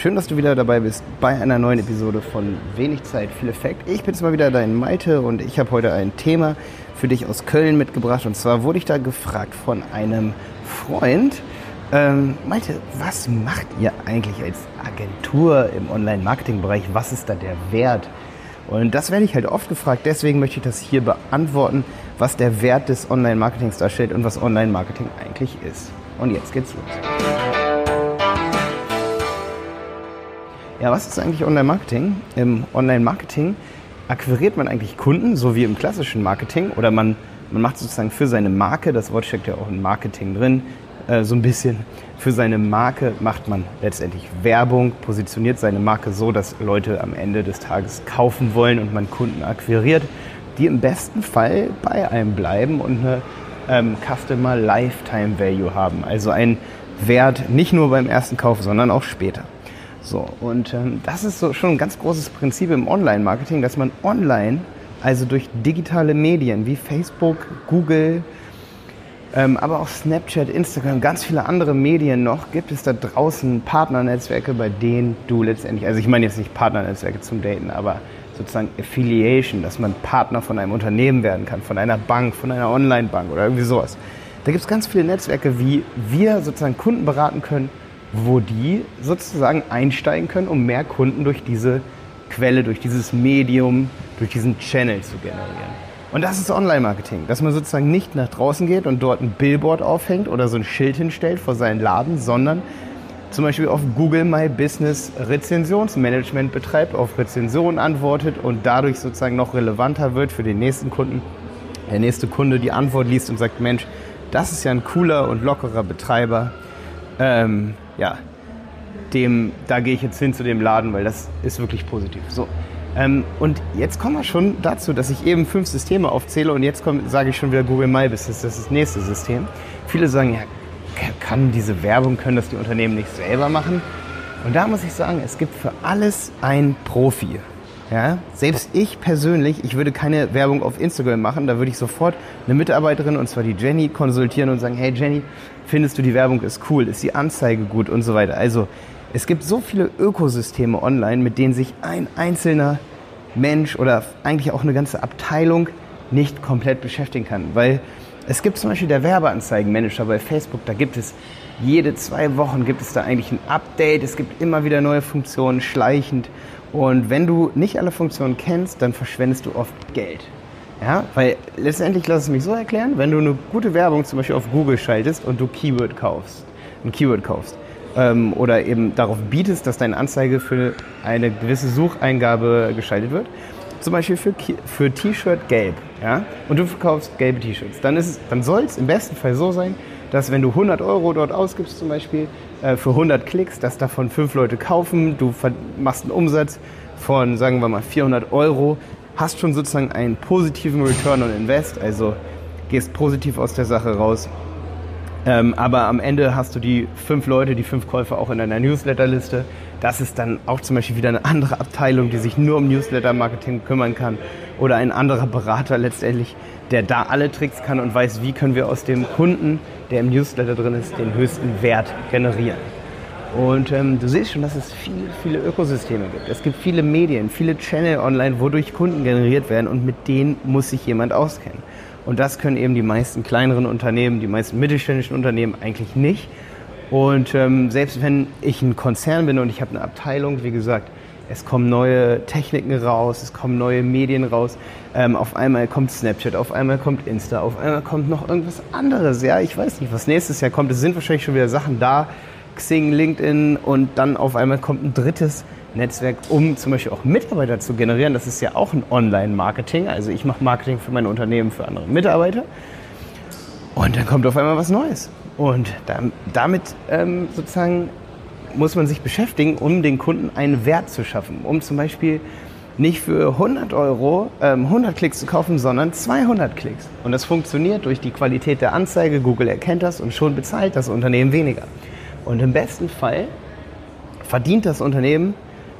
schön, dass du wieder dabei bist bei einer neuen Episode von Wenig Zeit, viel Effekt. Ich bin's mal wieder dein Malte und ich habe heute ein Thema für dich aus Köln mitgebracht. Und zwar wurde ich da gefragt von einem Freund, ähm, Malte, was macht ihr eigentlich als Agentur im Online-Marketing-Bereich? Was ist da der Wert? Und das werde ich halt oft gefragt, deswegen möchte ich das hier beantworten, was der Wert des Online-Marketings darstellt und was Online-Marketing eigentlich ist. Und jetzt geht's los. Ja, was ist eigentlich Online-Marketing? Im Online-Marketing akquiriert man eigentlich Kunden, so wie im klassischen Marketing, oder man, man macht sozusagen für seine Marke, das Wort steckt ja auch in Marketing drin, äh, so ein bisschen, für seine Marke macht man letztendlich Werbung, positioniert seine Marke so, dass Leute am Ende des Tages kaufen wollen und man Kunden akquiriert, die im besten Fall bei einem bleiben und eine ähm, Customer Lifetime Value haben. Also ein Wert nicht nur beim ersten Kauf, sondern auch später. So, und ähm, das ist so schon ein ganz großes Prinzip im Online-Marketing, dass man online, also durch digitale Medien wie Facebook, Google, ähm, aber auch Snapchat, Instagram, ganz viele andere Medien noch, gibt es da draußen Partnernetzwerke, bei denen du letztendlich, also ich meine jetzt nicht Partnernetzwerke zum Daten, aber sozusagen Affiliation, dass man Partner von einem Unternehmen werden kann, von einer Bank, von einer Online-Bank oder irgendwie sowas. Da gibt es ganz viele Netzwerke, wie wir sozusagen Kunden beraten können, wo die sozusagen einsteigen können, um mehr Kunden durch diese Quelle, durch dieses Medium, durch diesen Channel zu generieren. Und das ist Online-Marketing, dass man sozusagen nicht nach draußen geht und dort ein Billboard aufhängt oder so ein Schild hinstellt vor seinen Laden, sondern zum Beispiel auf Google My Business Rezensionsmanagement betreibt, auf Rezensionen antwortet und dadurch sozusagen noch relevanter wird für den nächsten Kunden. Der nächste Kunde die Antwort liest und sagt, Mensch, das ist ja ein cooler und lockerer Betreiber. Ähm, ja, dem, da gehe ich jetzt hin zu dem Laden, weil das ist wirklich positiv. So. Ähm, und jetzt kommen wir schon dazu, dass ich eben fünf Systeme aufzähle und jetzt sage ich schon wieder Google My Business, das ist das nächste System. Viele sagen, ja, kann diese Werbung, können das die Unternehmen nicht selber machen? Und da muss ich sagen, es gibt für alles ein Profi. Ja, selbst ich persönlich, ich würde keine Werbung auf Instagram machen, da würde ich sofort eine Mitarbeiterin, und zwar die Jenny, konsultieren und sagen, hey Jenny, findest du die Werbung ist cool, ist die Anzeige gut und so weiter. Also es gibt so viele Ökosysteme online, mit denen sich ein einzelner Mensch oder eigentlich auch eine ganze Abteilung nicht komplett beschäftigen kann. Weil es gibt zum Beispiel der Werbeanzeigenmanager bei Facebook, da gibt es jede zwei Wochen gibt es da eigentlich ein Update, es gibt immer wieder neue Funktionen, schleichend. Und wenn du nicht alle Funktionen kennst, dann verschwendest du oft Geld. Ja, weil letztendlich lass es mich so erklären, wenn du eine gute Werbung zum Beispiel auf Google schaltest und du Keyword kaufst, ein Keyword kaufst, ähm, oder eben darauf bietest, dass deine Anzeige für eine gewisse Sucheingabe geschaltet wird, zum Beispiel für, für T-Shirt gelb, ja, und du verkaufst gelbe T-Shirts, dann, dann soll es im besten Fall so sein, dass wenn du 100 Euro dort ausgibst zum Beispiel äh, für 100 Klicks, dass davon fünf Leute kaufen, du machst einen Umsatz von, sagen wir mal, 400 Euro, hast schon sozusagen einen positiven Return on Invest, also gehst positiv aus der Sache raus ähm, aber am Ende hast du die fünf Leute, die fünf Käufer auch in deiner Newsletterliste. Das ist dann auch zum Beispiel wieder eine andere Abteilung, die sich nur um Newsletter-Marketing kümmern kann. Oder ein anderer Berater letztendlich, der da alle Tricks kann und weiß, wie können wir aus dem Kunden, der im Newsletter drin ist, den höchsten Wert generieren. Und ähm, du siehst schon, dass es viele, viele Ökosysteme gibt. Es gibt viele Medien, viele Channel online, wodurch Kunden generiert werden und mit denen muss sich jemand auskennen. Und das können eben die meisten kleineren Unternehmen, die meisten mittelständischen Unternehmen eigentlich nicht. Und ähm, selbst wenn ich ein Konzern bin und ich habe eine Abteilung, wie gesagt, es kommen neue Techniken raus, es kommen neue Medien raus. Ähm, auf einmal kommt Snapchat, auf einmal kommt Insta, auf einmal kommt noch irgendwas anderes. Ja, ich weiß nicht, was nächstes Jahr kommt. Es sind wahrscheinlich schon wieder Sachen da, Xing, LinkedIn und dann auf einmal kommt ein drittes Netzwerk, um zum Beispiel auch Mitarbeiter zu generieren. Das ist ja auch ein Online-Marketing. Also ich mache Marketing für meine Unternehmen, für andere Mitarbeiter. Und dann kommt auf einmal was Neues. Und damit ähm, sozusagen muss man sich beschäftigen, um den Kunden einen Wert zu schaffen. Um zum Beispiel nicht für 100 Euro ähm, 100 Klicks zu kaufen, sondern 200 Klicks. Und das funktioniert durch die Qualität der Anzeige. Google erkennt das und schon bezahlt das Unternehmen weniger. Und im besten Fall verdient das Unternehmen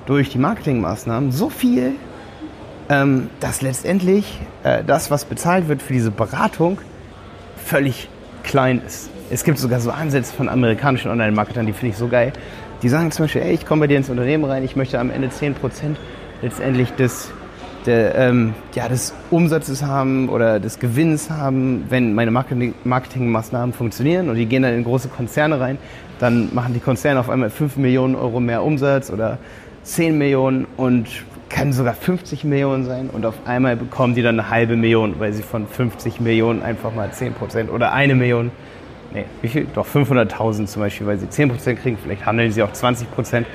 durch die Marketingmaßnahmen so viel, ähm, dass letztendlich äh, das, was bezahlt wird für diese Beratung, völlig klein ist. Es gibt sogar so Ansätze von amerikanischen Online-Marketern, die finde ich so geil. Die sagen zum Beispiel, ey, ich komme bei dir ins Unternehmen rein, ich möchte am Ende 10% letztendlich des, der, ähm, ja, des Umsatzes haben oder des Gewinns haben, wenn meine Marketing Marketingmaßnahmen funktionieren und die gehen dann in große Konzerne rein, dann machen die Konzerne auf einmal 5 Millionen Euro mehr Umsatz oder 10 Millionen und können sogar 50 Millionen sein und auf einmal bekommen die dann eine halbe Million, weil sie von 50 Millionen einfach mal 10 Prozent oder eine Million, nee, wie viel? Doch 500.000 zum Beispiel, weil sie 10 Prozent kriegen, vielleicht handeln sie auch 20 Prozent.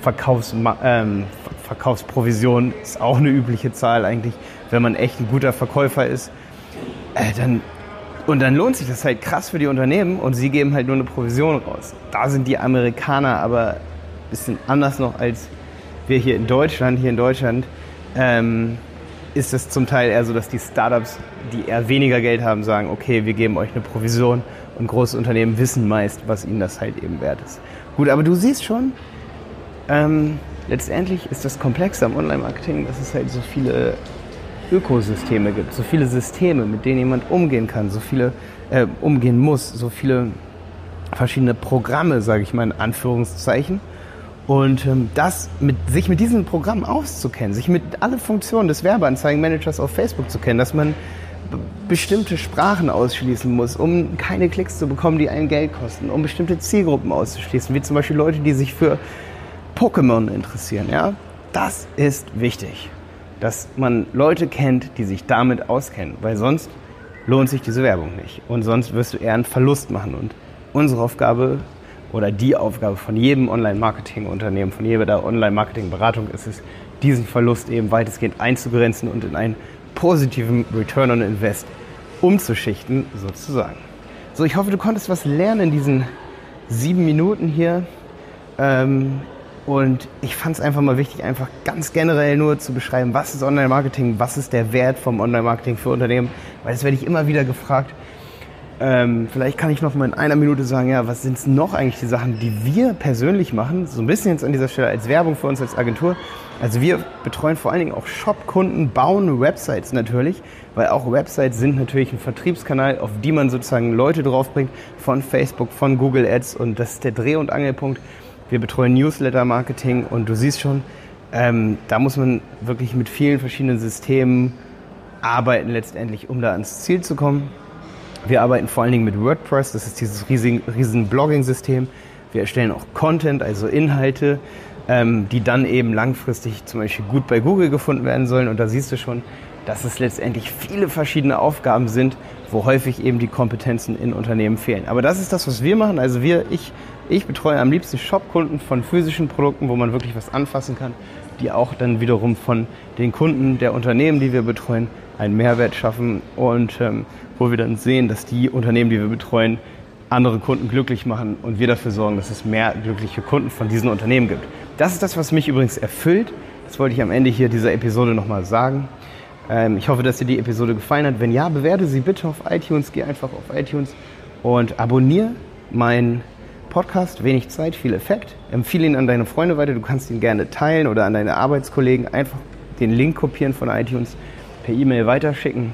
Verkaufs, ähm, Verkaufsprovision ist auch eine übliche Zahl eigentlich, wenn man echt ein guter Verkäufer ist. Äh, dann, und dann lohnt sich das halt krass für die Unternehmen und sie geben halt nur eine Provision raus. Da sind die Amerikaner aber ein bisschen anders noch als wir hier in Deutschland. Hier in Deutschland ähm, ist es zum Teil eher so, dass die Startups, die eher weniger Geld haben, sagen, okay, wir geben euch eine Provision und große Unternehmen wissen meist, was ihnen das halt eben wert ist. Gut, aber du siehst schon, ähm, letztendlich ist das Komplexe am Online-Marketing, dass es halt so viele Ökosysteme gibt, so viele Systeme, mit denen jemand umgehen kann, so viele äh, umgehen muss, so viele verschiedene Programme, sage ich mal in Anführungszeichen. Und ähm, das mit, sich mit diesem Programm auszukennen, sich mit alle Funktionen des Werbeanzeigenmanagers auf Facebook zu kennen, dass man bestimmte Sprachen ausschließen muss, um keine Klicks zu bekommen, die einen Geld kosten, um bestimmte Zielgruppen auszuschließen, wie zum Beispiel Leute, die sich für Pokémon interessieren, ja, das ist wichtig, dass man Leute kennt, die sich damit auskennen, weil sonst lohnt sich diese Werbung nicht. Und sonst wirst du eher einen Verlust machen. Und unsere Aufgabe oder die Aufgabe von jedem Online-Marketing-Unternehmen, von jeder Online-Marketing-Beratung ist es, diesen Verlust eben weitestgehend einzugrenzen und in einen positiven Return on Invest umzuschichten, sozusagen. So, ich hoffe, du konntest was lernen in diesen sieben Minuten hier. Ähm, und ich fand es einfach mal wichtig, einfach ganz generell nur zu beschreiben, was ist Online-Marketing, was ist der Wert vom Online-Marketing für Unternehmen, weil das werde ich immer wieder gefragt. Ähm, vielleicht kann ich noch mal in einer Minute sagen, ja, was sind noch eigentlich die Sachen, die wir persönlich machen? So ein bisschen jetzt an dieser Stelle als Werbung für uns als Agentur. Also wir betreuen vor allen Dingen auch Shop-Kunden, bauen Websites natürlich, weil auch Websites sind natürlich ein Vertriebskanal, auf die man sozusagen Leute draufbringt von Facebook, von Google Ads und das ist der Dreh- und Angelpunkt. Wir betreuen Newsletter-Marketing und du siehst schon, ähm, da muss man wirklich mit vielen verschiedenen Systemen arbeiten letztendlich, um da ans Ziel zu kommen. Wir arbeiten vor allen Dingen mit WordPress, das ist dieses riesen, riesen Blogging-System. Wir erstellen auch Content, also Inhalte, ähm, die dann eben langfristig zum Beispiel gut bei Google gefunden werden sollen. Und da siehst du schon, dass es letztendlich viele verschiedene Aufgaben sind, wo häufig eben die Kompetenzen in Unternehmen fehlen. Aber das ist das, was wir machen. Also wir, ich ich betreue am liebsten Shop-Kunden von physischen Produkten, wo man wirklich was anfassen kann, die auch dann wiederum von den Kunden der Unternehmen, die wir betreuen, einen Mehrwert schaffen und ähm, wo wir dann sehen, dass die Unternehmen, die wir betreuen, andere Kunden glücklich machen und wir dafür sorgen, dass es mehr glückliche Kunden von diesen Unternehmen gibt. Das ist das, was mich übrigens erfüllt. Das wollte ich am Ende hier dieser Episode nochmal sagen. Ähm, ich hoffe, dass dir die Episode gefallen hat. Wenn ja, bewerte sie bitte auf iTunes. Geh einfach auf iTunes und abonniere meinen Podcast, wenig Zeit, viel Effekt. Empfehle ihn an deine Freunde weiter. Du kannst ihn gerne teilen oder an deine Arbeitskollegen einfach den Link kopieren von iTunes, per E-Mail weiterschicken.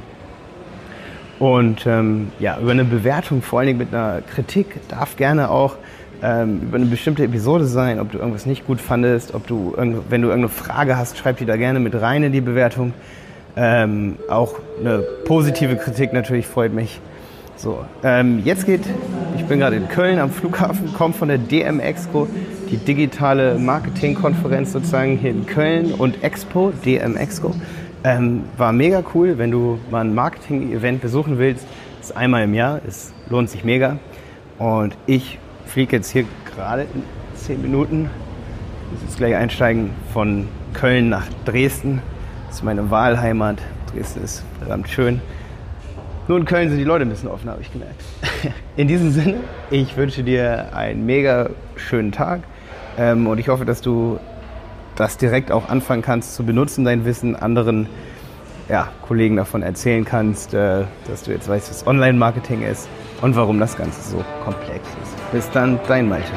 Und ähm, ja, über eine Bewertung, vor allen Dingen mit einer Kritik, darf gerne auch ähm, über eine bestimmte Episode sein, ob du irgendwas nicht gut fandest, ob du, wenn du irgendeine Frage hast, schreib die da gerne mit rein in die Bewertung. Ähm, auch eine positive Kritik natürlich freut mich. So, ähm, jetzt geht, ich bin gerade in Köln am Flughafen, komme von der DM Expo, die digitale Marketingkonferenz sozusagen hier in Köln und Expo, DM Expo. Ähm, war mega cool, wenn du mal ein Marketing-Event besuchen willst. Das ist einmal im Jahr, es lohnt sich mega. Und ich fliege jetzt hier gerade in 10 Minuten, ich muss jetzt gleich einsteigen, von Köln nach Dresden. Das ist meine Wahlheimat. Dresden ist verdammt schön. Nur in Köln sind die Leute ein bisschen offener, habe ich gemerkt. In diesem Sinne, ich wünsche dir einen mega schönen Tag ähm, und ich hoffe, dass du das direkt auch anfangen kannst zu benutzen, dein Wissen, anderen ja, Kollegen davon erzählen kannst, äh, dass du jetzt weißt, was Online-Marketing ist und warum das Ganze so komplex ist. Bis dann, dein Malte.